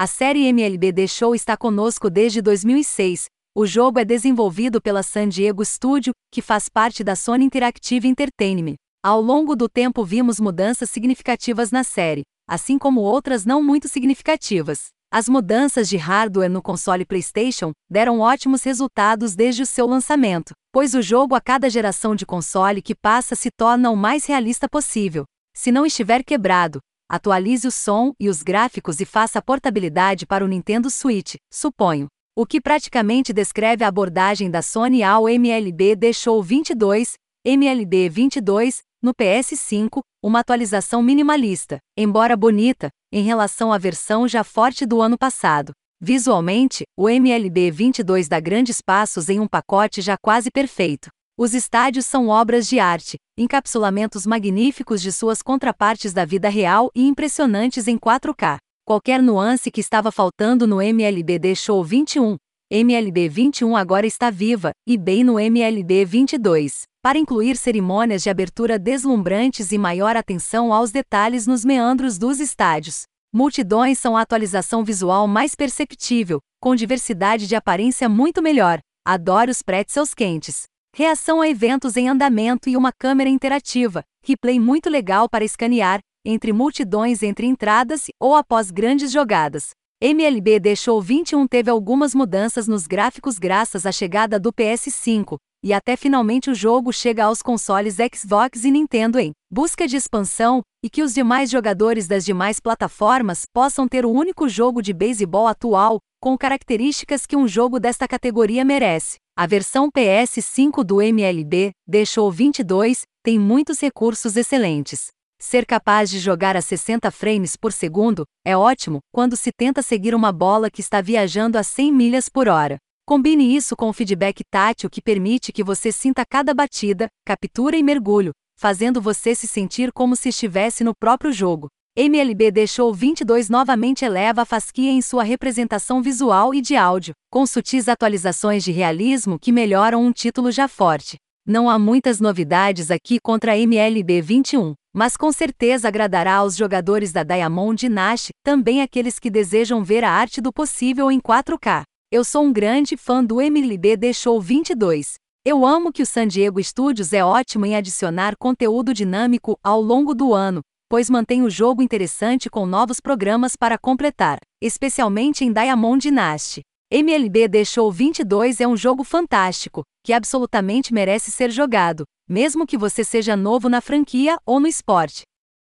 A série MLB The Show está conosco desde 2006. O jogo é desenvolvido pela San Diego Studio, que faz parte da Sony Interactive Entertainment. Ao longo do tempo vimos mudanças significativas na série, assim como outras não muito significativas. As mudanças de hardware no console PlayStation deram ótimos resultados desde o seu lançamento, pois o jogo a cada geração de console que passa se torna o mais realista possível. Se não estiver quebrado, atualize o som e os gráficos e faça portabilidade para o Nintendo Switch, suponho. O que praticamente descreve a abordagem da Sony ao MLB deixou 22, MLB 22, no PS5, uma atualização minimalista, embora bonita, em relação à versão já forte do ano passado. Visualmente, o MLB 22 dá grandes passos em um pacote já quase perfeito. Os estádios são obras de arte, encapsulamentos magníficos de suas contrapartes da vida real e impressionantes em 4K. Qualquer nuance que estava faltando no MLB deixou 21. MLB 21 agora está viva, e bem no MLB 22, para incluir cerimônias de abertura deslumbrantes e maior atenção aos detalhes nos meandros dos estádios. Multidões são a atualização visual mais perceptível, com diversidade de aparência muito melhor. Adoro os pretzels quentes reação a eventos em andamento e uma câmera interativa, replay muito legal para escanear, entre multidões entre entradas ou após grandes jogadas. MLB deixou 21 teve algumas mudanças nos gráficos graças à chegada do PS5, e até finalmente o jogo chega aos consoles Xbox e Nintendo em busca de expansão, e que os demais jogadores das demais plataformas possam ter o único jogo de beisebol atual, com características que um jogo desta categoria merece. A versão PS5 do MLB, deixou 22, tem muitos recursos excelentes. Ser capaz de jogar a 60 frames por segundo é ótimo quando se tenta seguir uma bola que está viajando a 100 milhas por hora. Combine isso com o feedback tátil que permite que você sinta cada batida, captura e mergulho, fazendo você se sentir como se estivesse no próprio jogo. MLB deixou 22 novamente eleva a fasquia em sua representação visual e de áudio, com sutis atualizações de realismo que melhoram um título já forte. Não há muitas novidades aqui contra MLB 21, mas com certeza agradará aos jogadores da Diamond e Nash, também aqueles que desejam ver a arte do possível em 4K. Eu sou um grande fã do MLB deixou 22. Eu amo que o San Diego Studios é ótimo em adicionar conteúdo dinâmico ao longo do ano, pois mantém o jogo interessante com novos programas para completar, especialmente em Diamond Dynasty. MLB deixou 22 é um jogo fantástico, que absolutamente merece ser jogado, mesmo que você seja novo na franquia ou no esporte.